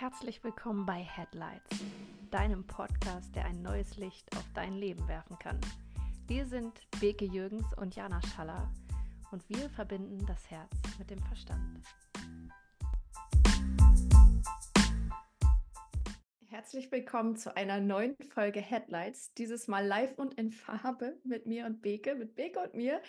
Herzlich willkommen bei Headlights, deinem Podcast, der ein neues Licht auf dein Leben werfen kann. Wir sind Beke Jürgens und Jana Schaller und wir verbinden das Herz mit dem Verstand. Herzlich willkommen zu einer neuen Folge Headlights, dieses Mal live und in Farbe mit mir und Beke, mit Beke und mir.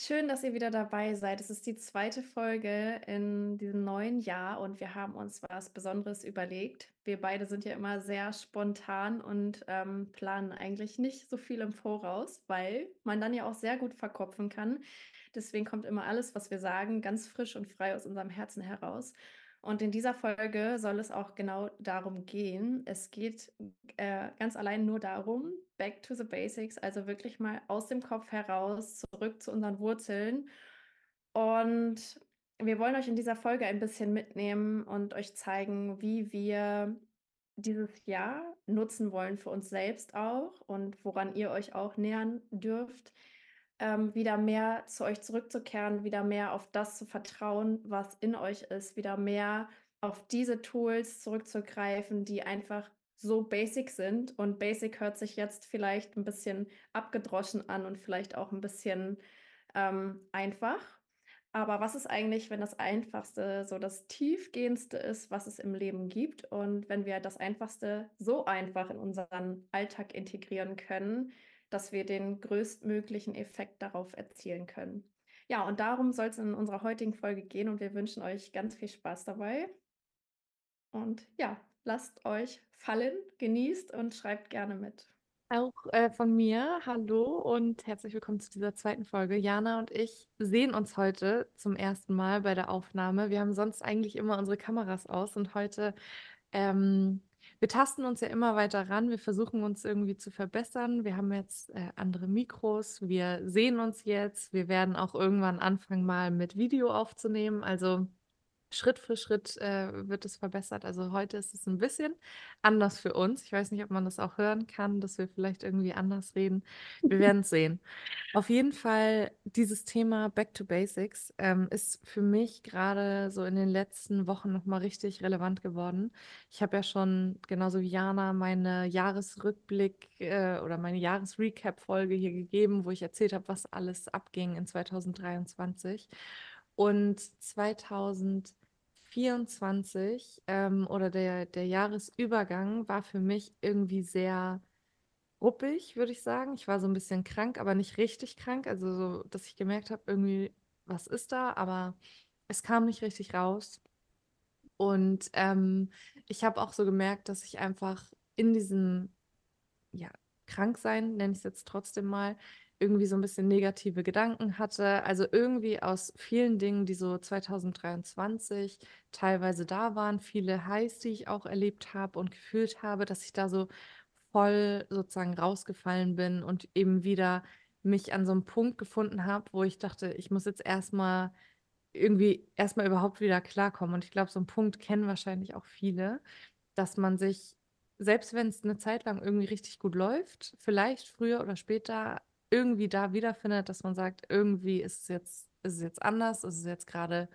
Schön, dass ihr wieder dabei seid. Es ist die zweite Folge in diesem neuen Jahr und wir haben uns was Besonderes überlegt. Wir beide sind ja immer sehr spontan und ähm, planen eigentlich nicht so viel im Voraus, weil man dann ja auch sehr gut verkopfen kann. Deswegen kommt immer alles, was wir sagen, ganz frisch und frei aus unserem Herzen heraus. Und in dieser Folge soll es auch genau darum gehen. Es geht äh, ganz allein nur darum, back to the basics, also wirklich mal aus dem Kopf heraus, zurück zu unseren Wurzeln. Und wir wollen euch in dieser Folge ein bisschen mitnehmen und euch zeigen, wie wir dieses Jahr nutzen wollen für uns selbst auch und woran ihr euch auch nähern dürft ähm, wieder mehr zu euch zurückzukehren, wieder mehr auf das zu vertrauen, was in euch ist, wieder mehr auf diese Tools zurückzugreifen, die einfach so basic sind. Und basic hört sich jetzt vielleicht ein bisschen abgedroschen an und vielleicht auch ein bisschen ähm, einfach. Aber was ist eigentlich, wenn das Einfachste so das Tiefgehendste ist, was es im Leben gibt? Und wenn wir das Einfachste so einfach in unseren Alltag integrieren können, dass wir den größtmöglichen Effekt darauf erzielen können. Ja, und darum soll es in unserer heutigen Folge gehen und wir wünschen euch ganz viel Spaß dabei. Und ja, lasst euch fallen, genießt und schreibt gerne mit. Auch äh, von mir, hallo und herzlich willkommen zu dieser zweiten Folge. Jana und ich sehen uns heute zum ersten Mal bei der Aufnahme. Wir haben sonst eigentlich immer unsere Kameras aus und heute ähm, wir tasten uns ja immer weiter ran. Wir versuchen uns irgendwie zu verbessern. Wir haben jetzt äh, andere Mikros. Wir sehen uns jetzt. Wir werden auch irgendwann anfangen, mal mit Video aufzunehmen. Also Schritt für Schritt äh, wird es verbessert. Also heute ist es ein bisschen anders für uns. Ich weiß nicht, ob man das auch hören kann, dass wir vielleicht irgendwie anders reden. Wir werden es sehen. Auf jeden Fall, dieses Thema Back to Basics ähm, ist für mich gerade so in den letzten Wochen nochmal richtig relevant geworden. Ich habe ja schon, genauso wie Jana, meine Jahresrückblick äh, oder meine Jahresrecap-Folge hier gegeben, wo ich erzählt habe, was alles abging in 2023. Und 2024 ähm, oder der, der Jahresübergang war für mich irgendwie sehr ruppig, würde ich sagen. Ich war so ein bisschen krank, aber nicht richtig krank. Also so, dass ich gemerkt habe, irgendwie, was ist da? Aber es kam nicht richtig raus. Und ähm, ich habe auch so gemerkt, dass ich einfach in diesem, ja, Kranksein, nenne ich es jetzt trotzdem mal, irgendwie so ein bisschen negative Gedanken hatte. Also irgendwie aus vielen Dingen, die so 2023 teilweise da waren, viele Highs, die ich auch erlebt habe und gefühlt habe, dass ich da so voll sozusagen rausgefallen bin und eben wieder mich an so einem Punkt gefunden habe, wo ich dachte, ich muss jetzt erstmal irgendwie erstmal überhaupt wieder klarkommen. Und ich glaube, so einen Punkt kennen wahrscheinlich auch viele, dass man sich, selbst wenn es eine Zeit lang irgendwie richtig gut läuft, vielleicht früher oder später irgendwie da wiederfindet, dass man sagt, irgendwie ist es jetzt, ist es jetzt anders, ist es jetzt gerade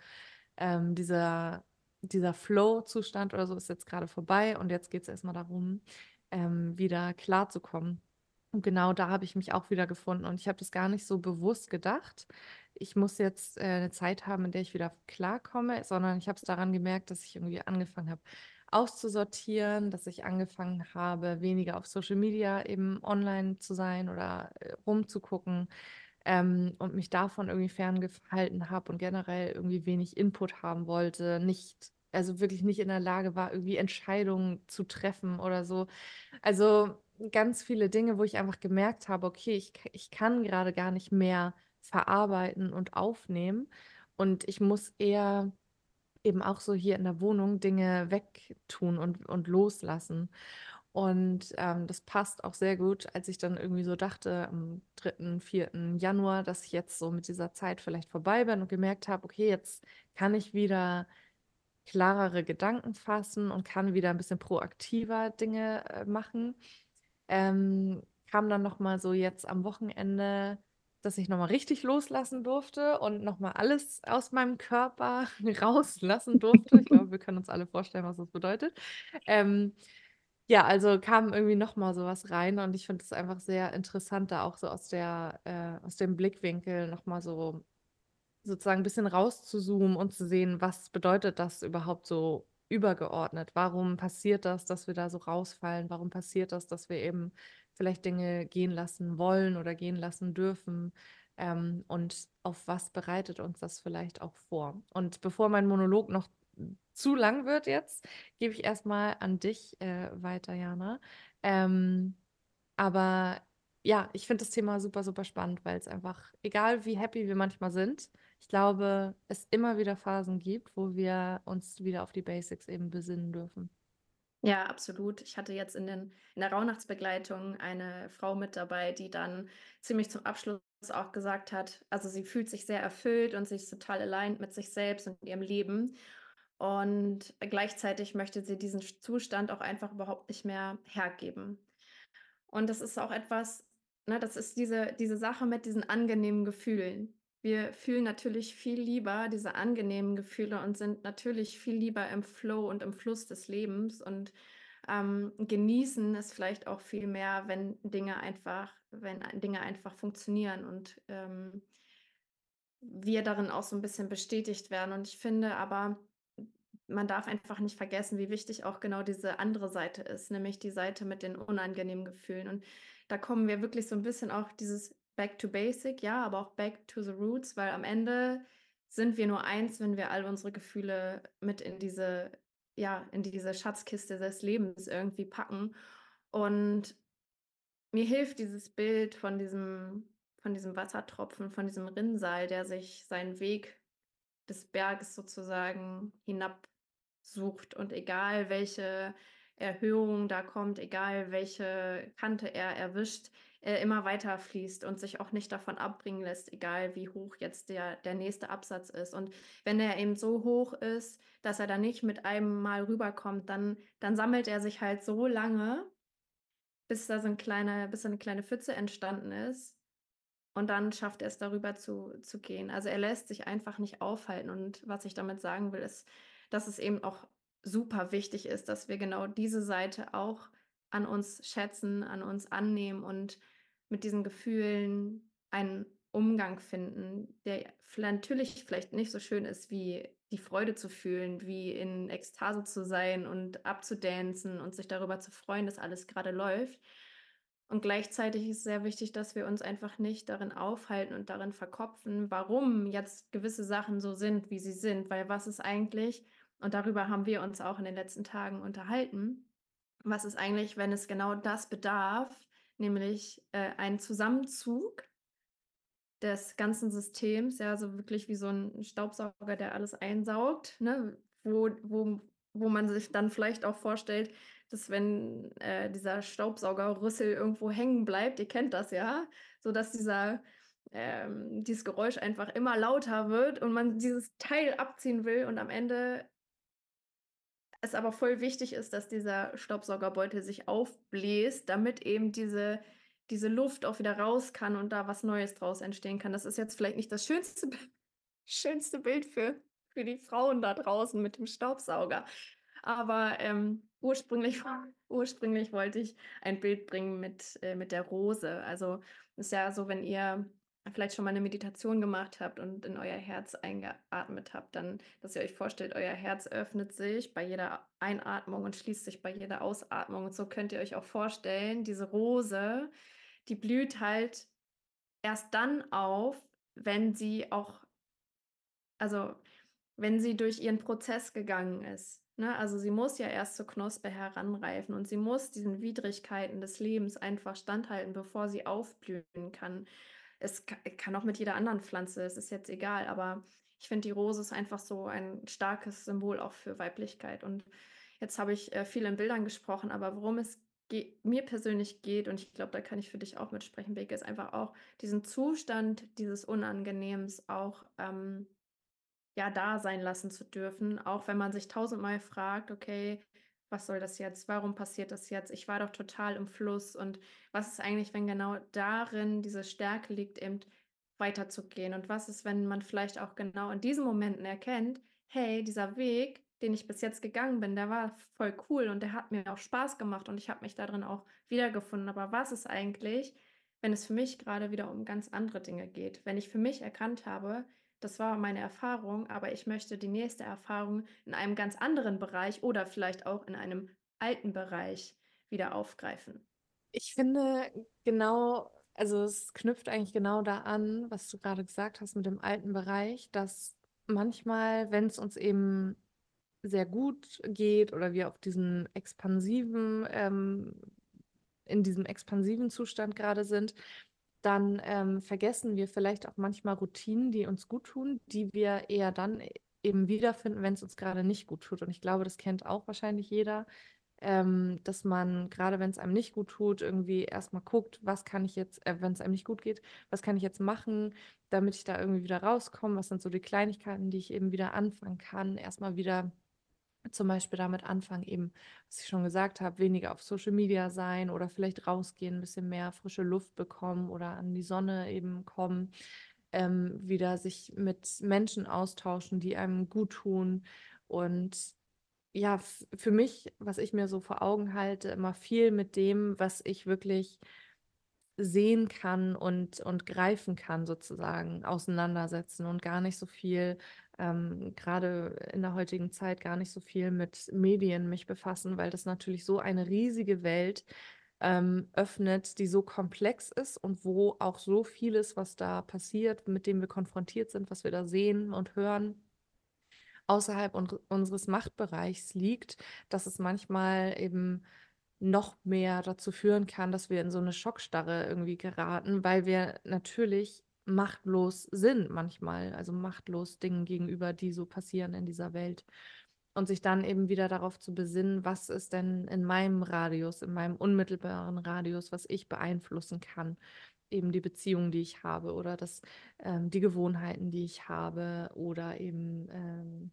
ähm, dieser, dieser Flow-Zustand oder so ist jetzt gerade vorbei und jetzt geht es erstmal darum, ähm, wieder klarzukommen. Und genau da habe ich mich auch wieder gefunden und ich habe das gar nicht so bewusst gedacht. Ich muss jetzt äh, eine Zeit haben, in der ich wieder klarkomme, sondern ich habe es daran gemerkt, dass ich irgendwie angefangen habe, auszusortieren, dass ich angefangen habe, weniger auf Social Media eben online zu sein oder äh, rumzugucken ähm, und mich davon irgendwie ferngehalten habe und generell irgendwie wenig Input haben wollte, nicht, also wirklich nicht in der Lage war, irgendwie Entscheidungen zu treffen oder so. Also ganz viele Dinge, wo ich einfach gemerkt habe, okay, ich, ich kann gerade gar nicht mehr verarbeiten und aufnehmen und ich muss eher eben auch so hier in der Wohnung Dinge wegtun und, und loslassen. Und ähm, das passt auch sehr gut, als ich dann irgendwie so dachte, am 3., 4. Januar, dass ich jetzt so mit dieser Zeit vielleicht vorbei bin und gemerkt habe, okay, jetzt kann ich wieder klarere Gedanken fassen und kann wieder ein bisschen proaktiver Dinge äh, machen. Ähm, kam dann nochmal so jetzt am Wochenende dass ich nochmal richtig loslassen durfte und nochmal alles aus meinem Körper rauslassen durfte. Ich glaube, wir können uns alle vorstellen, was das bedeutet. Ähm, ja, also kam irgendwie nochmal sowas rein und ich finde es einfach sehr interessant, da auch so aus der, äh, aus dem Blickwinkel nochmal so sozusagen ein bisschen rauszuzoomen und zu sehen, was bedeutet das überhaupt so übergeordnet? Warum passiert das, dass wir da so rausfallen? Warum passiert das, dass wir eben vielleicht Dinge gehen lassen wollen oder gehen lassen dürfen? Ähm, und auf was bereitet uns das vielleicht auch vor? Und bevor mein Monolog noch zu lang wird jetzt, gebe ich erstmal an dich äh, weiter, Jana. Ähm, aber ja, ich finde das Thema super, super spannend, weil es einfach, egal wie happy wir manchmal sind, ich glaube, es immer wieder Phasen gibt, wo wir uns wieder auf die Basics eben besinnen dürfen. Ja, absolut. Ich hatte jetzt in, den, in der Rauhnachtsbegleitung eine Frau mit dabei, die dann ziemlich zum Abschluss auch gesagt hat, also sie fühlt sich sehr erfüllt und ist total aligned mit sich selbst und ihrem Leben. Und gleichzeitig möchte sie diesen Zustand auch einfach überhaupt nicht mehr hergeben. Und das ist auch etwas, ne, das ist diese, diese Sache mit diesen angenehmen Gefühlen. Wir fühlen natürlich viel lieber diese angenehmen Gefühle und sind natürlich viel lieber im Flow und im Fluss des Lebens und ähm, genießen es vielleicht auch viel mehr, wenn Dinge einfach, wenn Dinge einfach funktionieren und ähm, wir darin auch so ein bisschen bestätigt werden. Und ich finde aber, man darf einfach nicht vergessen, wie wichtig auch genau diese andere Seite ist, nämlich die Seite mit den unangenehmen Gefühlen. Und da kommen wir wirklich so ein bisschen auch dieses Back to Basic, ja, aber auch Back to the Roots, weil am Ende sind wir nur eins, wenn wir all unsere Gefühle mit in diese, ja, in diese Schatzkiste des Lebens irgendwie packen. Und mir hilft dieses Bild von diesem, von diesem Wassertropfen, von diesem Rinnsal, der sich seinen Weg des Berges sozusagen hinab sucht und egal welche Erhöhung da kommt, egal welche Kante er erwischt, er immer weiter fließt und sich auch nicht davon abbringen lässt, egal wie hoch jetzt der, der nächste Absatz ist. Und wenn er eben so hoch ist, dass er da nicht mit einem Mal rüberkommt, dann, dann sammelt er sich halt so lange, bis da so ein kleiner, bis eine kleine Pfütze entstanden ist. Und dann schafft er es darüber zu, zu gehen. Also er lässt sich einfach nicht aufhalten. Und was ich damit sagen will, ist, dass es eben auch super wichtig ist, dass wir genau diese Seite auch an uns schätzen, an uns annehmen und mit diesen Gefühlen einen Umgang finden, der natürlich vielleicht nicht so schön ist, wie die Freude zu fühlen, wie in Ekstase zu sein und abzudancen und sich darüber zu freuen, dass alles gerade läuft. Und gleichzeitig ist sehr wichtig, dass wir uns einfach nicht darin aufhalten und darin verkopfen, warum jetzt gewisse Sachen so sind, wie sie sind. Weil was ist eigentlich, und darüber haben wir uns auch in den letzten Tagen unterhalten, was ist eigentlich, wenn es genau das bedarf, nämlich äh, einen Zusammenzug des ganzen Systems, ja, so wirklich wie so ein Staubsauger, der alles einsaugt, ne, wo, wo, wo man sich dann vielleicht auch vorstellt, dass wenn äh, dieser Staubsaugerrüssel irgendwo hängen bleibt, ihr kennt das ja, so dass dieser ähm, dieses Geräusch einfach immer lauter wird und man dieses Teil abziehen will und am Ende es aber voll wichtig ist, dass dieser Staubsaugerbeutel sich aufbläst, damit eben diese, diese Luft auch wieder raus kann und da was Neues draus entstehen kann. Das ist jetzt vielleicht nicht das schönste, schönste Bild für, für die Frauen da draußen mit dem Staubsauger. Aber ähm, ursprünglich, ursprünglich wollte ich ein Bild bringen mit, äh, mit der Rose. Also ist ja so, wenn ihr vielleicht schon mal eine Meditation gemacht habt und in euer Herz eingeatmet habt, dann, dass ihr euch vorstellt, euer Herz öffnet sich bei jeder Einatmung und schließt sich bei jeder Ausatmung. Und so könnt ihr euch auch vorstellen, diese Rose, die blüht halt erst dann auf, wenn sie auch, also wenn sie durch ihren Prozess gegangen ist. Ne? Also sie muss ja erst zur Knospe heranreifen und sie muss diesen Widrigkeiten des Lebens einfach standhalten, bevor sie aufblühen kann es kann auch mit jeder anderen Pflanze, es ist jetzt egal, aber ich finde, die Rose ist einfach so ein starkes Symbol auch für Weiblichkeit. Und jetzt habe ich äh, viel in Bildern gesprochen, aber worum es mir persönlich geht, und ich glaube, da kann ich für dich auch mitsprechen, Beke, ist einfach auch diesen Zustand dieses Unangenehms auch ähm, ja da sein lassen zu dürfen, auch wenn man sich tausendmal fragt, okay, was soll das jetzt? Warum passiert das jetzt? Ich war doch total im Fluss. Und was ist eigentlich, wenn genau darin diese Stärke liegt, eben weiterzugehen? Und was ist, wenn man vielleicht auch genau in diesen Momenten erkennt, hey, dieser Weg, den ich bis jetzt gegangen bin, der war voll cool und der hat mir auch Spaß gemacht und ich habe mich darin auch wiedergefunden. Aber was ist eigentlich, wenn es für mich gerade wieder um ganz andere Dinge geht? Wenn ich für mich erkannt habe, das war meine Erfahrung, aber ich möchte die nächste Erfahrung in einem ganz anderen Bereich oder vielleicht auch in einem alten Bereich wieder aufgreifen. Ich finde genau, also es knüpft eigentlich genau da an, was du gerade gesagt hast mit dem alten Bereich, dass manchmal, wenn es uns eben sehr gut geht oder wir auf diesen expansiven, ähm, in diesem expansiven Zustand gerade sind, dann ähm, vergessen wir vielleicht auch manchmal Routinen, die uns gut tun, die wir eher dann eben wiederfinden, wenn es uns gerade nicht gut tut. Und ich glaube, das kennt auch wahrscheinlich jeder, ähm, dass man, gerade wenn es einem nicht gut tut, irgendwie erstmal guckt, was kann ich jetzt, äh, wenn es einem nicht gut geht, was kann ich jetzt machen, damit ich da irgendwie wieder rauskomme, was sind so die Kleinigkeiten, die ich eben wieder anfangen kann, erstmal wieder zum Beispiel damit anfangen, eben, was ich schon gesagt habe, weniger auf Social Media sein oder vielleicht rausgehen, ein bisschen mehr frische Luft bekommen oder an die Sonne eben kommen, ähm, wieder sich mit Menschen austauschen, die einem gut tun. Und ja, für mich, was ich mir so vor Augen halte, immer viel mit dem, was ich wirklich sehen kann und, und greifen kann, sozusagen, auseinandersetzen und gar nicht so viel, ähm, gerade in der heutigen Zeit, gar nicht so viel mit Medien mich befassen, weil das natürlich so eine riesige Welt ähm, öffnet, die so komplex ist und wo auch so vieles, was da passiert, mit dem wir konfrontiert sind, was wir da sehen und hören, außerhalb un unseres Machtbereichs liegt, dass es manchmal eben noch mehr dazu führen kann, dass wir in so eine Schockstarre irgendwie geraten, weil wir natürlich machtlos sind manchmal, also machtlos Dingen gegenüber, die so passieren in dieser Welt. Und sich dann eben wieder darauf zu besinnen, was ist denn in meinem Radius, in meinem unmittelbaren Radius, was ich beeinflussen kann eben die Beziehungen, die ich habe oder das, ähm, die Gewohnheiten, die ich habe oder eben ähm,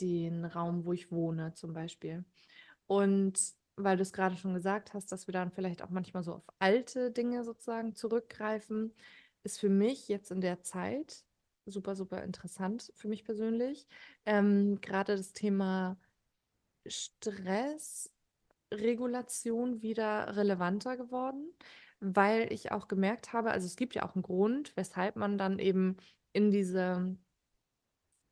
den Raum, wo ich wohne zum Beispiel. Und weil du es gerade schon gesagt hast, dass wir dann vielleicht auch manchmal so auf alte Dinge sozusagen zurückgreifen, ist für mich jetzt in der Zeit super, super interessant für mich persönlich. Ähm, gerade das Thema Stressregulation wieder relevanter geworden weil ich auch gemerkt habe, also es gibt ja auch einen Grund, weshalb man dann eben in diese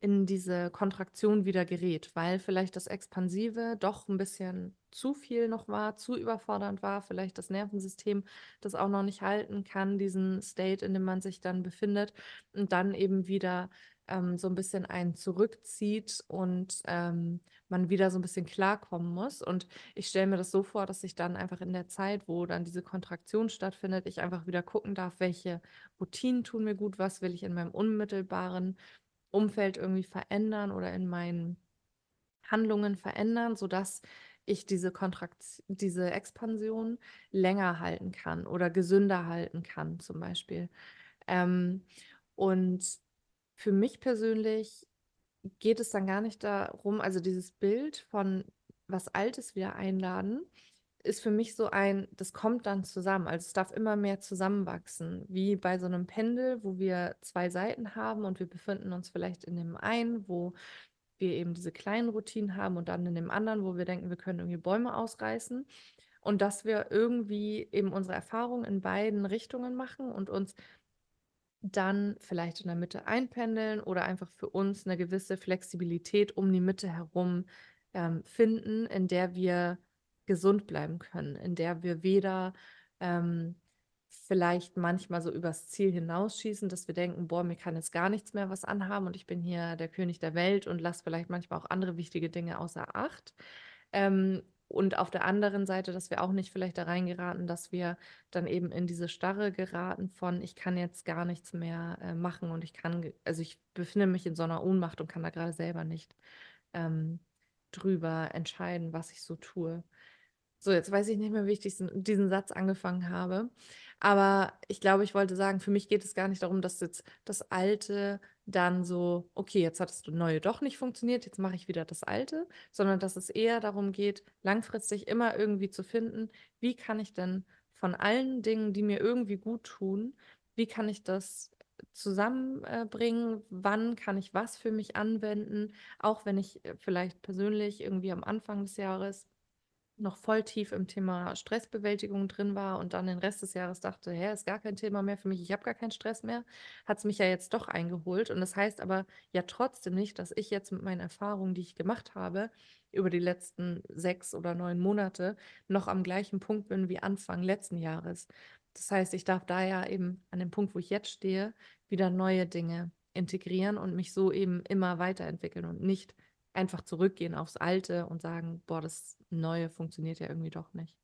in diese Kontraktion wieder gerät, weil vielleicht das Expansive doch ein bisschen zu viel noch war, zu überfordernd war, vielleicht das Nervensystem das auch noch nicht halten kann, diesen State, in dem man sich dann befindet und dann eben wieder ähm, so ein bisschen einen zurückzieht und ähm, man wieder so ein bisschen klarkommen muss. Und ich stelle mir das so vor, dass ich dann einfach in der Zeit, wo dann diese Kontraktion stattfindet, ich einfach wieder gucken darf, welche Routinen tun mir gut, was will ich in meinem unmittelbaren Umfeld irgendwie verändern oder in meinen Handlungen verändern, sodass ich diese Kontraktion, diese Expansion länger halten kann oder gesünder halten kann, zum Beispiel. Ähm, und für mich persönlich geht es dann gar nicht darum, also dieses Bild von was Altes wieder einladen, ist für mich so ein, das kommt dann zusammen. Also es darf immer mehr zusammenwachsen, wie bei so einem Pendel, wo wir zwei Seiten haben und wir befinden uns vielleicht in dem einen, wo wir eben diese kleinen Routinen haben und dann in dem anderen, wo wir denken, wir können irgendwie Bäume ausreißen. Und dass wir irgendwie eben unsere Erfahrungen in beiden Richtungen machen und uns dann vielleicht in der Mitte einpendeln oder einfach für uns eine gewisse Flexibilität um die Mitte herum ähm, finden, in der wir gesund bleiben können, in der wir weder ähm, vielleicht manchmal so übers Ziel hinausschießen, dass wir denken, boah, mir kann jetzt gar nichts mehr was anhaben und ich bin hier der König der Welt und lasse vielleicht manchmal auch andere wichtige Dinge außer Acht. Ähm, und auf der anderen Seite, dass wir auch nicht vielleicht da reingeraten, dass wir dann eben in diese Starre geraten von, ich kann jetzt gar nichts mehr äh, machen und ich kann, also ich befinde mich in so einer Ohnmacht und kann da gerade selber nicht ähm, drüber entscheiden, was ich so tue. So, jetzt weiß ich nicht mehr, wie ich diesen, diesen Satz angefangen habe. Aber ich glaube, ich wollte sagen, für mich geht es gar nicht darum, dass jetzt das Alte dann so, okay, jetzt hat das Neue doch nicht funktioniert, jetzt mache ich wieder das Alte, sondern dass es eher darum geht, langfristig immer irgendwie zu finden, wie kann ich denn von allen Dingen, die mir irgendwie gut tun, wie kann ich das zusammenbringen, wann kann ich was für mich anwenden, auch wenn ich äh, vielleicht persönlich irgendwie am Anfang des Jahres noch voll tief im Thema Stressbewältigung drin war und dann den Rest des Jahres dachte, hä, ist gar kein Thema mehr für mich, ich habe gar keinen Stress mehr, hat es mich ja jetzt doch eingeholt. Und das heißt aber ja trotzdem nicht, dass ich jetzt mit meinen Erfahrungen, die ich gemacht habe, über die letzten sechs oder neun Monate noch am gleichen Punkt bin wie Anfang letzten Jahres. Das heißt, ich darf da ja eben an dem Punkt, wo ich jetzt stehe, wieder neue Dinge integrieren und mich so eben immer weiterentwickeln und nicht einfach zurückgehen aufs Alte und sagen, boah, das Neue funktioniert ja irgendwie doch nicht.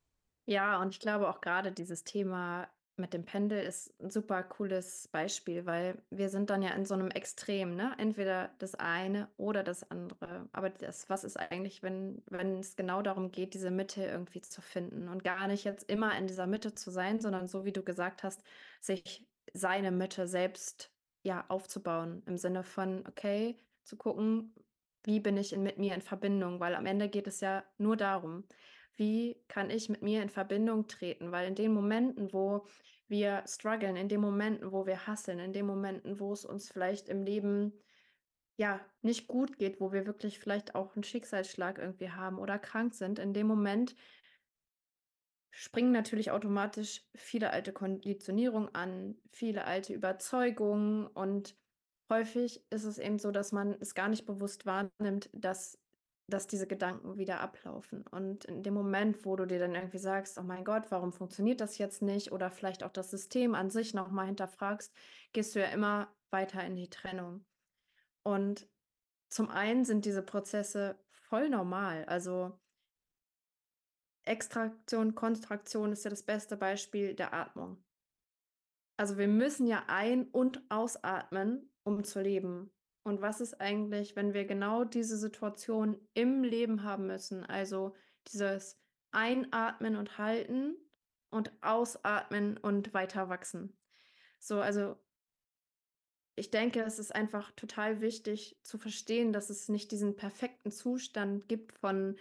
Ja, und ich glaube auch gerade dieses Thema mit dem Pendel ist ein super cooles Beispiel, weil wir sind dann ja in so einem Extrem, ne? Entweder das eine oder das andere. Aber das was ist eigentlich, wenn wenn es genau darum geht, diese Mitte irgendwie zu finden und gar nicht jetzt immer in dieser Mitte zu sein, sondern so wie du gesagt hast, sich seine Mitte selbst, ja, aufzubauen im Sinne von, okay, zu gucken, wie bin ich in mit mir in Verbindung? Weil am Ende geht es ja nur darum, wie kann ich mit mir in Verbindung treten? Weil in den Momenten, wo wir strugglen, in den Momenten, wo wir hasseln, in den Momenten, wo es uns vielleicht im Leben ja nicht gut geht, wo wir wirklich vielleicht auch einen Schicksalsschlag irgendwie haben oder krank sind, in dem Moment springen natürlich automatisch viele alte Konditionierungen an, viele alte Überzeugungen und häufig ist es eben so, dass man es gar nicht bewusst wahrnimmt, dass dass diese Gedanken wieder ablaufen. Und in dem Moment, wo du dir dann irgendwie sagst: „Oh mein Gott, warum funktioniert das jetzt nicht?“ oder vielleicht auch das System an sich noch mal hinterfragst, gehst du ja immer weiter in die Trennung. Und zum einen sind diese Prozesse voll normal. Also Extraktion, Kontraktion ist ja das beste Beispiel der Atmung. Also, wir müssen ja ein und ausatmen, um zu leben. Und was ist eigentlich, wenn wir genau diese Situation im Leben haben müssen? Also, dieses Einatmen und Halten und Ausatmen und weiter wachsen. So, also, ich denke, es ist einfach total wichtig zu verstehen, dass es nicht diesen perfekten Zustand gibt von: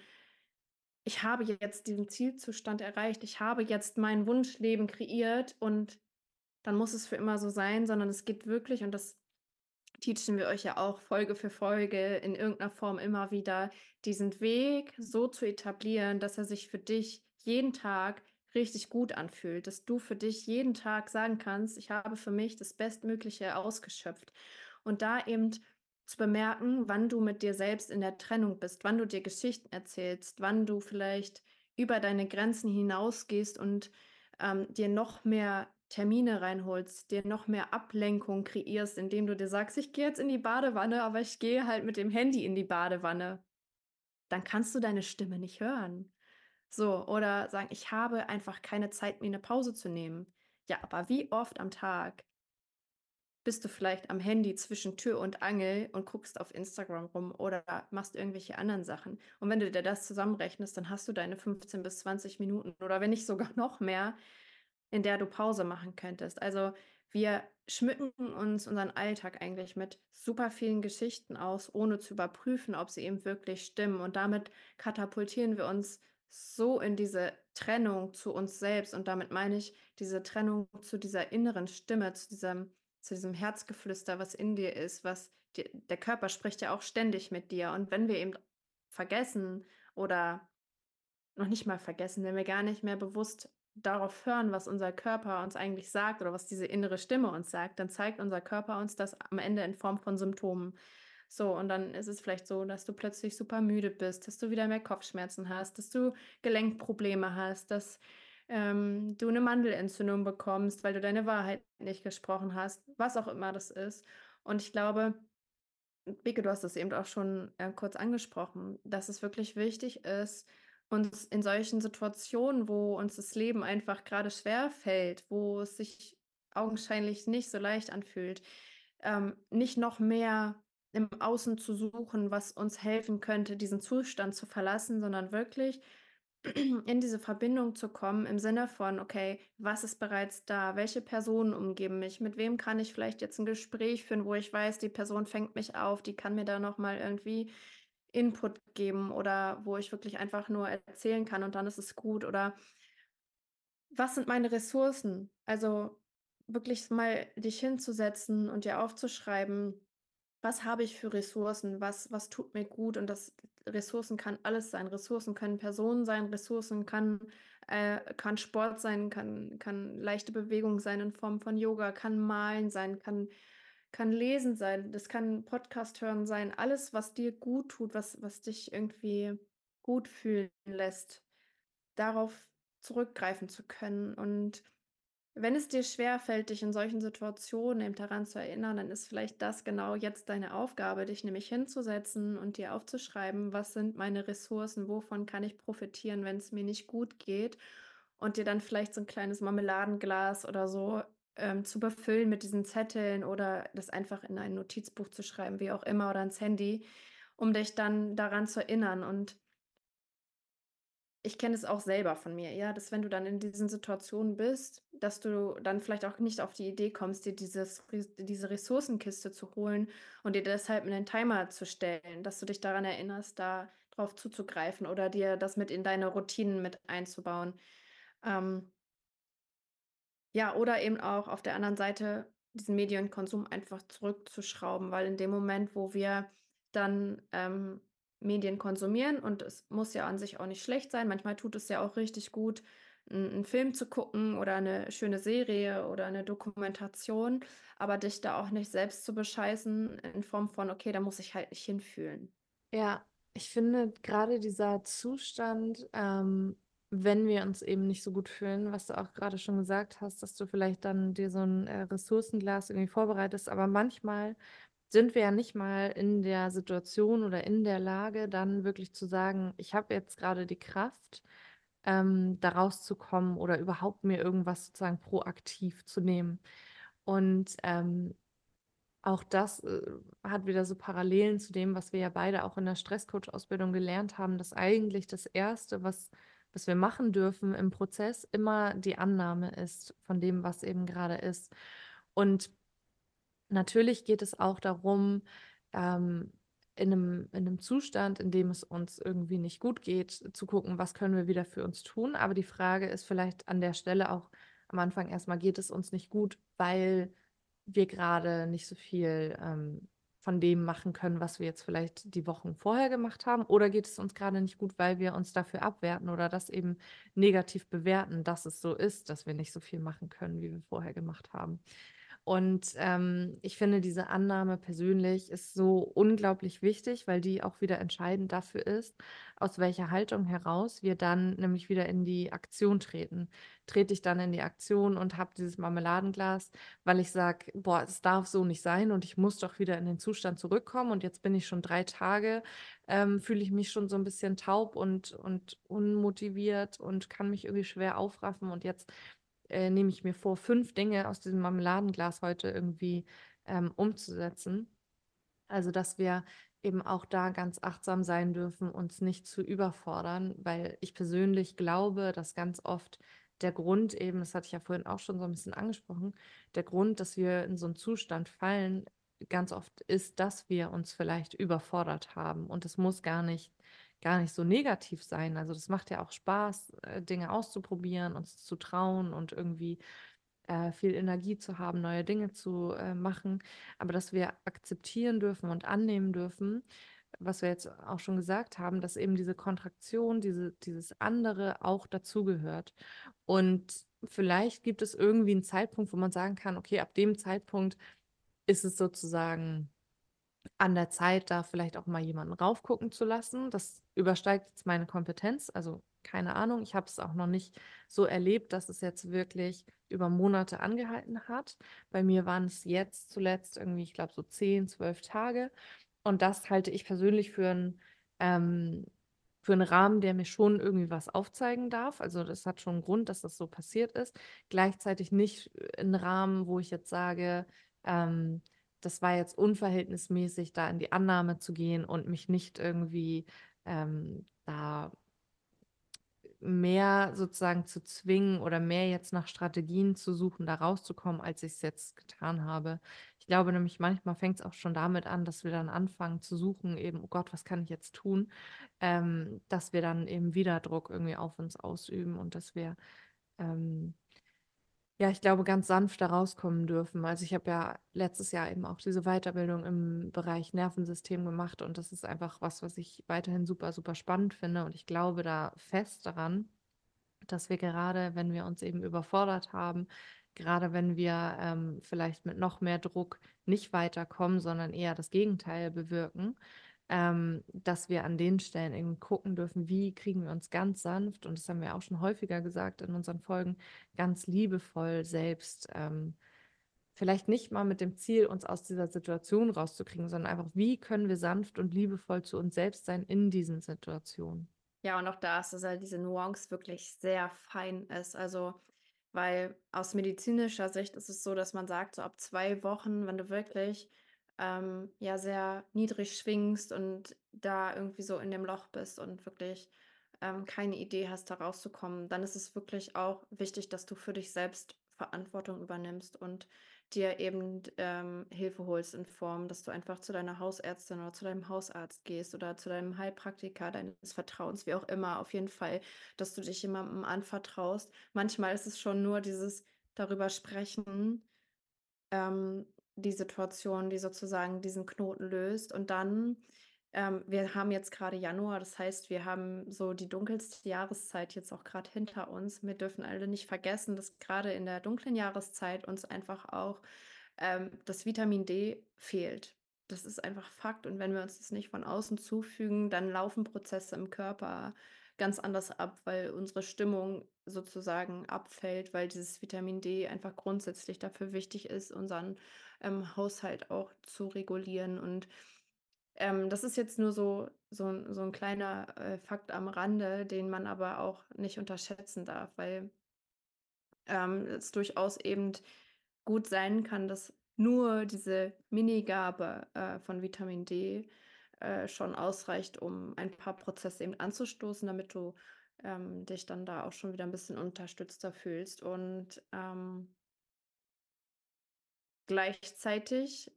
„Ich habe jetzt diesen Zielzustand erreicht. Ich habe jetzt mein Wunschleben kreiert und dann muss es für immer so sein“, sondern es geht wirklich und das teachen wir euch ja auch Folge für Folge in irgendeiner Form immer wieder, diesen Weg so zu etablieren, dass er sich für dich jeden Tag richtig gut anfühlt, dass du für dich jeden Tag sagen kannst: „Ich habe für mich das Bestmögliche ausgeschöpft.“ Und da eben zu bemerken, wann du mit dir selbst in der Trennung bist, wann du dir Geschichten erzählst, wann du vielleicht über deine Grenzen hinausgehst und, ähm, dir noch mehr Termine reinholst, dir noch mehr Ablenkung kreierst, indem du dir sagst: „Ich gehe jetzt in die Badewanne, aber ich gehe halt mit dem Handy in die Badewanne.“ Dann kannst du deine Stimme nicht hören. So, oder sagen: „Ich habe einfach keine Zeit, mir eine Pause zu nehmen.“ Ja, aber wie oft am Tag bist du vielleicht am Handy zwischen Tür und Angel und guckst auf Instagram rum oder machst irgendwelche anderen Sachen. Und wenn du dir das zusammenrechnest, dann hast du deine 15 bis 20 Minuten oder wenn nicht sogar noch mehr, in der du Pause machen könntest. Also wir schmücken uns unseren Alltag eigentlich mit super vielen Geschichten aus, ohne zu überprüfen, ob sie eben wirklich stimmen. Und damit katapultieren wir uns so in diese Trennung zu uns selbst. Und damit meine ich diese Trennung zu dieser inneren Stimme, zu diesem zu diesem Herzgeflüster, was in dir ist, was dir der Körper spricht ja auch ständig mit dir. Und wenn wir eben vergessen oder noch nicht mal vergessen, wenn wir gar nicht mehr bewusst darauf hören, was unser Körper uns eigentlich sagt oder was diese innere Stimme uns sagt, dann zeigt unser Körper uns das am Ende in Form von Symptomen. So, und dann ist es vielleicht so, dass du plötzlich super müde bist, dass du wieder mehr Kopfschmerzen hast, dass du Gelenkprobleme hast, dass ähm, du eine Mandelentzündung bekommst, weil du deine Wahrheit nicht gesprochen hast, was auch immer das ist. Und ich glaube, Beke, du hast es eben auch schon äh, kurz angesprochen, dass es wirklich wichtig ist, uns in solchen Situationen, wo uns das Leben einfach gerade schwer fällt, wo es sich augenscheinlich nicht so leicht anfühlt, ähm, nicht noch mehr im Außen zu suchen, was uns helfen könnte, diesen Zustand zu verlassen, sondern wirklich in diese Verbindung zu kommen im Sinne von, okay, was ist bereits da? Welche Personen umgeben mich? Mit wem kann ich vielleicht jetzt ein Gespräch führen, wo ich weiß, die Person fängt mich auf, die kann mir da noch mal irgendwie Input geben oder wo ich wirklich einfach nur erzählen kann und dann ist es gut oder was sind meine Ressourcen? Also wirklich mal dich hinzusetzen und dir aufzuschreiben, was habe ich für Ressourcen, was, was tut mir gut und das Ressourcen kann alles sein. Ressourcen können Personen sein, Ressourcen kann, äh, kann Sport sein, kann, kann leichte Bewegung sein in Form von Yoga, kann Malen sein, kann, kann Lesen sein, das kann Podcast hören sein, alles, was dir gut tut, was, was dich irgendwie gut fühlen lässt, darauf zurückgreifen zu können. Und wenn es dir schwerfällt, dich in solchen Situationen eben daran zu erinnern, dann ist vielleicht das genau jetzt deine Aufgabe, dich nämlich hinzusetzen und dir aufzuschreiben, was sind meine Ressourcen, wovon kann ich profitieren, wenn es mir nicht gut geht und dir dann vielleicht so ein kleines Marmeladenglas oder so ähm, zu befüllen mit diesen Zetteln oder das einfach in ein Notizbuch zu schreiben, wie auch immer, oder ins Handy, um dich dann daran zu erinnern und ich kenne es auch selber von mir, ja, dass wenn du dann in diesen Situationen bist, dass du dann vielleicht auch nicht auf die Idee kommst, dir dieses, diese Ressourcenkiste zu holen und dir deshalb einen Timer zu stellen, dass du dich daran erinnerst, da drauf zuzugreifen oder dir das mit in deine Routinen mit einzubauen. Ähm, ja, oder eben auch auf der anderen Seite diesen Medienkonsum einfach zurückzuschrauben, weil in dem Moment, wo wir dann ähm, Medien konsumieren und es muss ja an sich auch nicht schlecht sein. Manchmal tut es ja auch richtig gut, einen Film zu gucken oder eine schöne Serie oder eine Dokumentation, aber dich da auch nicht selbst zu bescheißen in Form von, okay, da muss ich halt nicht hinfühlen. Ja, ich finde gerade dieser Zustand, ähm, wenn wir uns eben nicht so gut fühlen, was du auch gerade schon gesagt hast, dass du vielleicht dann dir so ein äh, Ressourcenglas irgendwie vorbereitest, aber manchmal sind wir ja nicht mal in der Situation oder in der Lage, dann wirklich zu sagen, ich habe jetzt gerade die Kraft, ähm, da rauszukommen oder überhaupt mir irgendwas sozusagen proaktiv zu nehmen. Und ähm, auch das äh, hat wieder so Parallelen zu dem, was wir ja beide auch in der Stresscoach-Ausbildung gelernt haben, dass eigentlich das Erste, was, was wir machen dürfen im Prozess, immer die Annahme ist von dem, was eben gerade ist. Und Natürlich geht es auch darum, ähm, in einem, in einem Zustand, in dem es uns irgendwie nicht gut geht, zu gucken, was können wir wieder für uns tun. Aber die Frage ist vielleicht an der Stelle auch am Anfang erstmal, geht es uns nicht gut, weil wir gerade nicht so viel ähm, von dem machen können, was wir jetzt vielleicht die Wochen vorher gemacht haben? Oder geht es uns gerade nicht gut, weil wir uns dafür abwerten oder das eben negativ bewerten, dass es so ist, dass wir nicht so viel machen können, wie wir vorher gemacht haben? Und ähm, ich finde, diese Annahme persönlich ist so unglaublich wichtig, weil die auch wieder entscheidend dafür ist, aus welcher Haltung heraus wir dann nämlich wieder in die Aktion treten. Trete ich dann in die Aktion und habe dieses Marmeladenglas, weil ich sage, boah, es darf so nicht sein und ich muss doch wieder in den Zustand zurückkommen und jetzt bin ich schon drei Tage, ähm, fühle ich mich schon so ein bisschen taub und, und unmotiviert und kann mich irgendwie schwer aufraffen und jetzt äh, nehme ich mir vor, fünf Dinge aus diesem Marmeladenglas heute irgendwie ähm, umzusetzen. Also, dass wir eben auch da ganz achtsam sein dürfen, uns nicht zu überfordern, weil ich persönlich glaube, dass ganz oft der Grund eben, das hatte ich ja vorhin auch schon so ein bisschen angesprochen, der Grund, dass wir in so einen Zustand fallen, ganz oft ist, dass wir uns vielleicht überfordert haben. Und es muss gar nicht gar nicht so negativ sein. Also das macht ja auch Spaß, äh, Dinge auszuprobieren, uns zu trauen und irgendwie äh, viel Energie zu haben, neue Dinge zu äh, machen. Aber dass wir akzeptieren dürfen und annehmen dürfen, was wir jetzt auch schon gesagt haben, dass eben diese Kontraktion, diese, dieses andere auch dazugehört. Und vielleicht gibt es irgendwie einen Zeitpunkt, wo man sagen kann, okay, ab dem Zeitpunkt ist es sozusagen an der Zeit, da vielleicht auch mal jemanden raufgucken zu lassen. Das übersteigt jetzt meine Kompetenz, also keine Ahnung. Ich habe es auch noch nicht so erlebt, dass es jetzt wirklich über Monate angehalten hat. Bei mir waren es jetzt zuletzt irgendwie, ich glaube, so 10, 12 Tage. Und das halte ich persönlich für einen, ähm, für einen Rahmen, der mir schon irgendwie was aufzeigen darf. Also das hat schon einen Grund, dass das so passiert ist. Gleichzeitig nicht ein Rahmen, wo ich jetzt sage, ähm, das war jetzt unverhältnismäßig, da in die Annahme zu gehen und mich nicht irgendwie ähm, da mehr sozusagen zu zwingen oder mehr jetzt nach Strategien zu suchen, da rauszukommen, als ich es jetzt getan habe. Ich glaube nämlich, manchmal fängt es auch schon damit an, dass wir dann anfangen zu suchen, eben, oh Gott, was kann ich jetzt tun, ähm, dass wir dann eben wieder Druck irgendwie auf uns ausüben und dass wir ähm, Ja, ich glaube, ganz sanft da rauskommen dürfen. Also ich habe ja letztes Jahr eben auch diese Weiterbildung im Bereich Nervensystem gemacht und das ist einfach was, was ich weiterhin super, super spannend finde und ich glaube da fest daran, dass wir gerade, wenn wir uns eben überfordert haben, gerade wenn wir ähm, vielleicht mit noch mehr Druck nicht weiterkommen, sondern eher das Gegenteil bewirken, ähm, dass wir an den Stellen eben gucken dürfen, wie kriegen wir uns ganz sanft, und das haben wir auch schon häufiger gesagt in unseren Folgen, ganz liebevoll selbst, ähm, vielleicht nicht mal mit dem Ziel, uns aus dieser Situation rauszukriegen, sondern einfach, wie können wir sanft und liebevoll zu uns selbst sein in diesen Situationen. Ja, und auch da ist, dass halt diese Nuance wirklich sehr fein ist. Also, weil aus medizinischer Sicht ist es so, dass man sagt, so ab zwei Wochen, wenn du wirklich ähm, ja sehr niedrig schwingst und da irgendwie so in dem Loch bist und wirklich ähm, keine Idee hast, da rauszukommen, dann ist es wirklich auch wichtig, dass du für dich selbst Verantwortung übernimmst und dir eben ähm, Hilfe holst in Form, dass du einfach zu deiner Hausärztin oder zu deinem Hausarzt gehst oder zu deinem Heilpraktiker deines Vertrauens, wie auch immer. Auf jeden Fall, dass du dich jemandem anvertraust. Manchmal ist es schon nur dieses darüber sprechen, ähm, die Situation, die sozusagen diesen Knoten löst. Und dann, ähm, wir haben jetzt gerade Januar, das heißt, wir haben so die dunkelste Jahreszeit jetzt auch gerade hinter uns. Wir dürfen alle nicht vergessen, dass gerade in der dunklen Jahreszeit uns einfach auch ähm, das Vitamin D fehlt. Das ist einfach Fakt. Und wenn wir uns das nicht von außen zufügen, dann laufen Prozesse im Körper ganz anders ab, weil unsere Stimmung sozusagen abfällt, weil dieses Vitamin D einfach grundsätzlich dafür wichtig ist, unseren ähm, Haushalt auch zu regulieren. Und ähm, das ist jetzt nur so, so, so ein kleiner äh, Fakt am Rande, den man aber auch nicht unterschätzen darf, weil ähm, es durchaus eben gut sein kann, dass nur diese Minigabe äh, von Vitamin D äh, schon ausreicht, um ein paar Prozesse eben anzustoßen, damit du ähm, dich dann da auch schon wieder ein bisschen unterstützter fühlst. Und ähm, gleichzeitig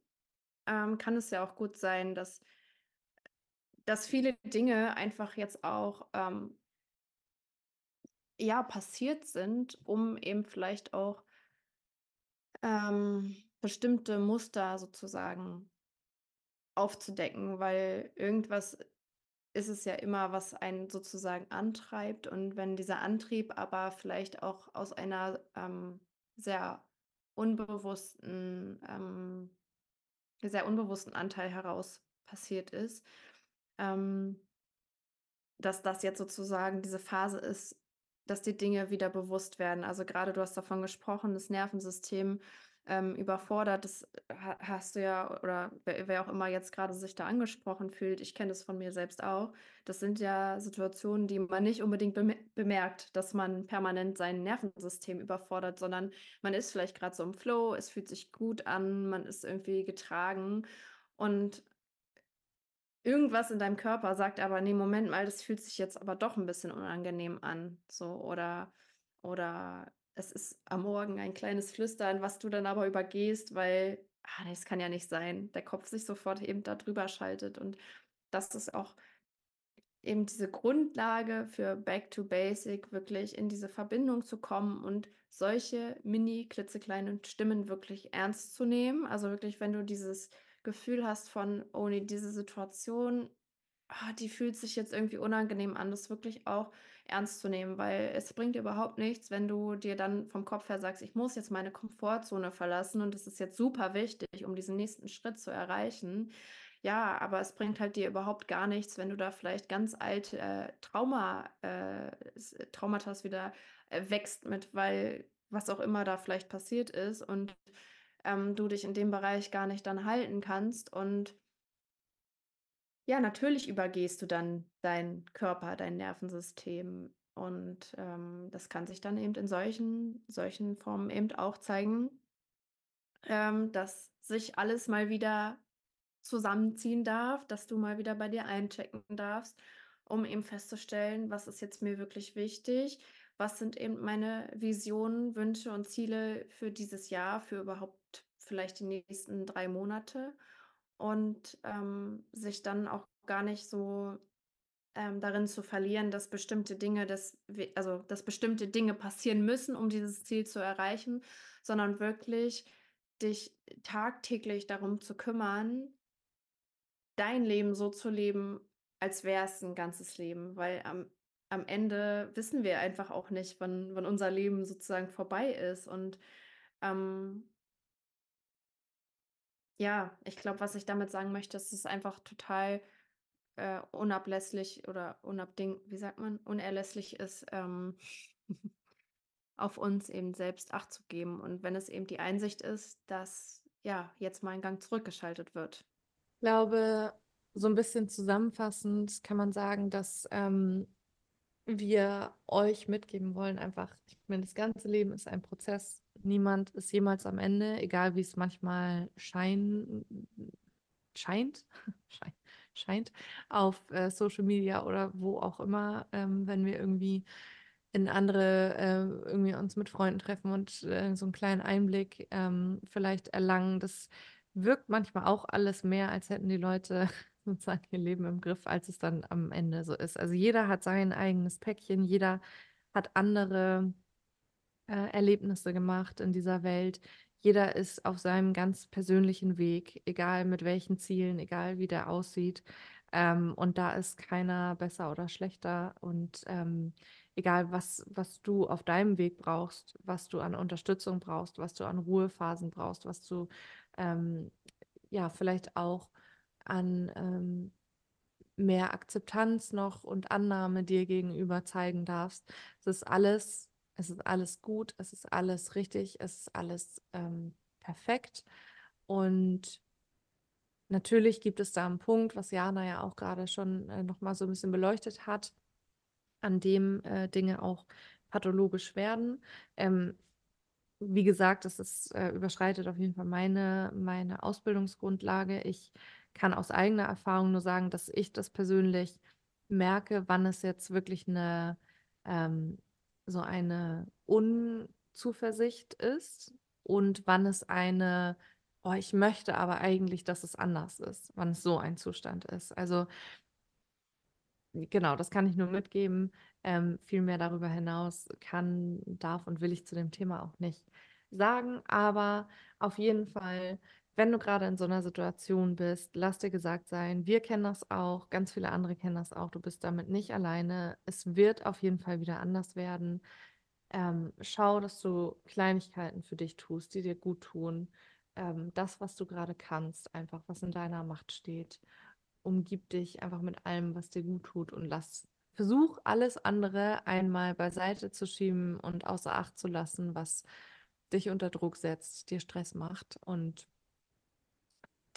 ähm, kann es ja auch gut sein, dass, dass viele Dinge einfach jetzt auch ähm, ja passiert sind, um eben vielleicht auch ähm, bestimmte Muster sozusagen aufzudecken, weil irgendwas ist es ja immer, was einen sozusagen antreibt. Und wenn dieser Antrieb aber vielleicht auch aus einer ähm, sehr unbewussten, ähm, sehr unbewussten Anteil heraus passiert ist, ähm, dass das jetzt sozusagen diese Phase ist, dass die Dinge wieder bewusst werden. Also gerade du hast davon gesprochen, das Nervensystem ähm, überfordert. Das ha hast du ja oder wer, wer auch immer jetzt gerade sich da angesprochen fühlt, ich kenne das von mir selbst auch. Das sind ja Situationen, die man nicht unbedingt beme bemerkt, dass man permanent sein Nervensystem überfordert, sondern man ist vielleicht gerade so im Flow, es fühlt sich gut an, man ist irgendwie getragen und irgendwas in deinem Körper sagt aber, nee, Moment mal, das fühlt sich jetzt aber doch ein bisschen unangenehm an, so oder oder es ist am Morgen ein kleines Flüstern, was du dann aber übergehst, weil, ah, das kann ja nicht sein, der Kopf sich sofort eben da drüber schaltet. Und das ist auch eben diese Grundlage für Back to Basic, wirklich in diese Verbindung zu kommen und solche mini klitzekleinen Stimmen wirklich ernst zu nehmen. Also wirklich, wenn du dieses Gefühl hast von, oh ne, diese Situation, ah, die fühlt sich jetzt irgendwie unangenehm an, das wirklich auch ernst zu nehmen, weil es bringt überhaupt nichts, wenn du dir dann vom Kopf her sagst, ich muss jetzt meine Komfortzone verlassen und das ist jetzt super wichtig, um diesen nächsten Schritt zu erreichen. Ja, aber es bringt halt dir überhaupt gar nichts, wenn du da vielleicht ganz alte äh, Trauma, äh, Traumata wieder äh, wächst mit, weil was auch immer da vielleicht passiert ist und ähm, du dich in dem Bereich gar nicht dann halten kannst und ja, natürlich übergehst du dann deinen Körper, dein Nervensystem und, ähm, das kann sich dann eben in solchen solchen Formen eben auch zeigen, ähm, dass sich alles mal wieder zusammenziehen darf, dass du mal wieder bei dir einchecken darfst, um eben festzustellen, was ist jetzt mir wirklich wichtig? Was sind eben meine Visionen, Wünsche und Ziele für dieses Jahr, für überhaupt vielleicht die nächsten 3 Monate? Und, ähm, sich dann auch gar nicht so ähm, darin zu verlieren, dass bestimmte Dinge, dass also dass bestimmte Dinge passieren müssen, um dieses Ziel zu erreichen, sondern wirklich dich tagtäglich darum zu kümmern, dein Leben so zu leben, als wäre es ein ganzes Leben, weil am am Ende wissen wir einfach auch nicht, wann wann unser Leben sozusagen vorbei ist und, ähm ja, ich glaube, was ich damit sagen möchte, ist, es ist einfach total äh, unablässlich oder unabding wie sagt man, unerlässlich ist, ähm, auf uns eben selbst Acht zu geben. Und wenn es eben die Einsicht ist, dass ja jetzt mal ein Gang zurückgeschaltet wird. Ich glaube, so ein bisschen zusammenfassend kann man sagen, dass ähm, wir euch mitgeben wollen, einfach, ich meine, das ganze Leben ist ein Prozess. Niemand ist jemals am Ende, egal wie es manchmal schein, scheint, scheint, scheint auf äh, Social Media oder wo auch immer, ähm, wenn wir irgendwie in andere, äh, irgendwie uns mit Freunden treffen und äh, so einen kleinen Einblick ähm, vielleicht erlangen. Das wirkt manchmal auch alles mehr, als hätten die Leute sozusagen ihr Leben im Griff, als es dann am Ende so ist. Also jeder hat sein eigenes Päckchen, jeder hat andere äh, Erlebnisse gemacht in dieser Welt. Jeder ist auf seinem ganz persönlichen Weg, egal mit welchen Zielen, egal wie der aussieht. Ähm, und da ist keiner besser oder schlechter. Und ähm, egal, was, was du auf deinem Weg brauchst, was du an Unterstützung brauchst, was du an Ruhephasen brauchst, was du ähm, ja vielleicht auch an ähm, mehr Akzeptanz noch und Annahme dir gegenüber zeigen darfst. Es ist alles es ist alles gut, es ist alles richtig, es ist alles ähm, perfekt. Und natürlich gibt es da einen Punkt, was Jana ja auch gerade schon äh, nochmal so ein bisschen beleuchtet hat, an dem äh, Dinge auch pathologisch werden. Ähm, wie gesagt, das ist, äh, überschreitet auf jeden Fall meine, meine Ausbildungsgrundlage. Ich kann aus eigener Erfahrung nur sagen, dass ich das persönlich merke, wann es jetzt wirklich eine ähm, so eine Unzuversicht ist und wann es eine, oh, ich möchte aber eigentlich, dass es anders ist, wann es so ein Zustand ist. Also genau, das kann ich nur mitgeben. Ähm, viel mehr darüber hinaus kann, darf und will ich zu dem Thema auch nicht sagen. Aber auf jeden Fall wenn du gerade in so einer Situation bist, lass dir gesagt sein, wir kennen das auch, ganz viele andere kennen das auch, du bist damit nicht alleine. Es wird auf jeden Fall wieder anders werden. Ähm, schau, dass du Kleinigkeiten für dich tust, die dir gut tun. Ähm, das, was du gerade kannst, einfach, was in deiner Macht steht. Umgib dich einfach mit allem, was dir gut tut und lass, versuch alles andere einmal beiseite zu schieben und außer Acht zu lassen, was dich unter Druck setzt, dir Stress macht und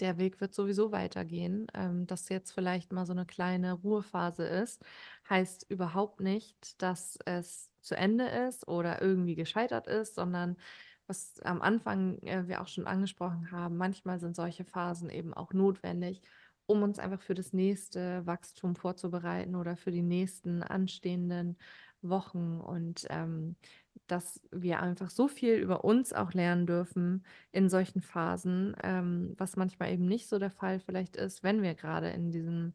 der Weg wird sowieso weitergehen. Ähm, dass jetzt vielleicht mal so eine kleine Ruhephase ist, heißt überhaupt nicht, dass es zu Ende ist oder irgendwie gescheitert ist, sondern was am Anfang äh, wir auch schon angesprochen haben, manchmal sind solche Phasen eben auch notwendig, um uns einfach für das nächste Wachstum vorzubereiten oder für die nächsten anstehenden Wochen. Und ähm, dass wir einfach so viel über uns auch lernen dürfen in solchen Phasen, ähm, was manchmal eben nicht so der Fall vielleicht ist, wenn wir gerade in diesem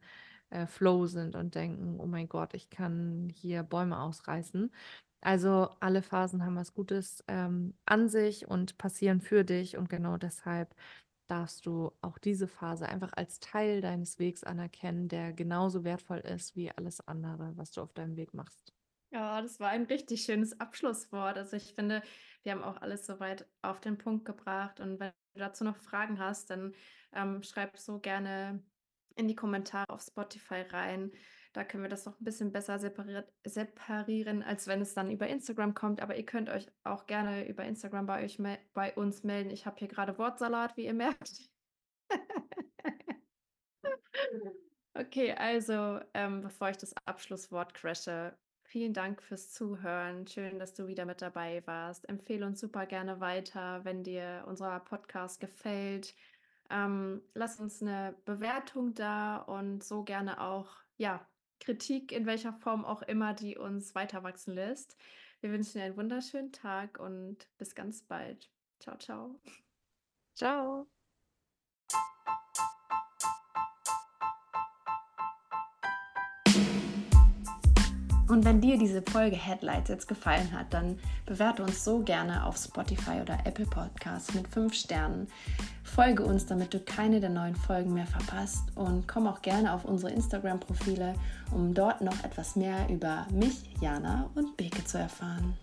äh, Flow sind und denken, oh mein Gott, ich kann hier Bäume ausreißen. Also alle Phasen haben was Gutes ähm, an sich und passieren für dich und genau deshalb darfst du auch diese Phase einfach als Teil deines Wegs anerkennen, der genauso wertvoll ist wie alles andere, was du auf deinem Weg machst. Ja, das war ein richtig schönes Abschlusswort. Also ich finde, wir haben auch alles soweit auf den Punkt gebracht. Und wenn du dazu noch Fragen hast, dann ähm, schreib so gerne in die Kommentare auf Spotify rein. Da können wir das noch ein bisschen besser separieren, als wenn es dann über Instagram kommt. Aber ihr könnt euch auch gerne über Instagram bei, euch bei uns melden. Ich habe hier gerade Wortsalat, wie ihr merkt. okay, also ähm, bevor ich das Abschlusswort crashe, Vielen Dank fürs Zuhören. Schön, dass du wieder mit dabei warst. Empfehle uns super gerne weiter, wenn dir unser Podcast gefällt. Ähm, lass uns eine Bewertung da und so gerne auch, ja, Kritik in welcher Form auch immer, die uns weiter wachsen lässt. Wir wünschen dir einen wunderschönen Tag und bis ganz bald. Ciao, ciao. Ciao. Und wenn dir diese Folge Headlights jetzt gefallen hat, dann bewerte uns so gerne auf Spotify oder Apple Podcasts mit 5 Sternen. Folge uns, damit du keine der neuen Folgen mehr verpasst und komm auch gerne auf unsere Instagram-Profile, um dort noch etwas mehr über mich, Jana und Beke zu erfahren.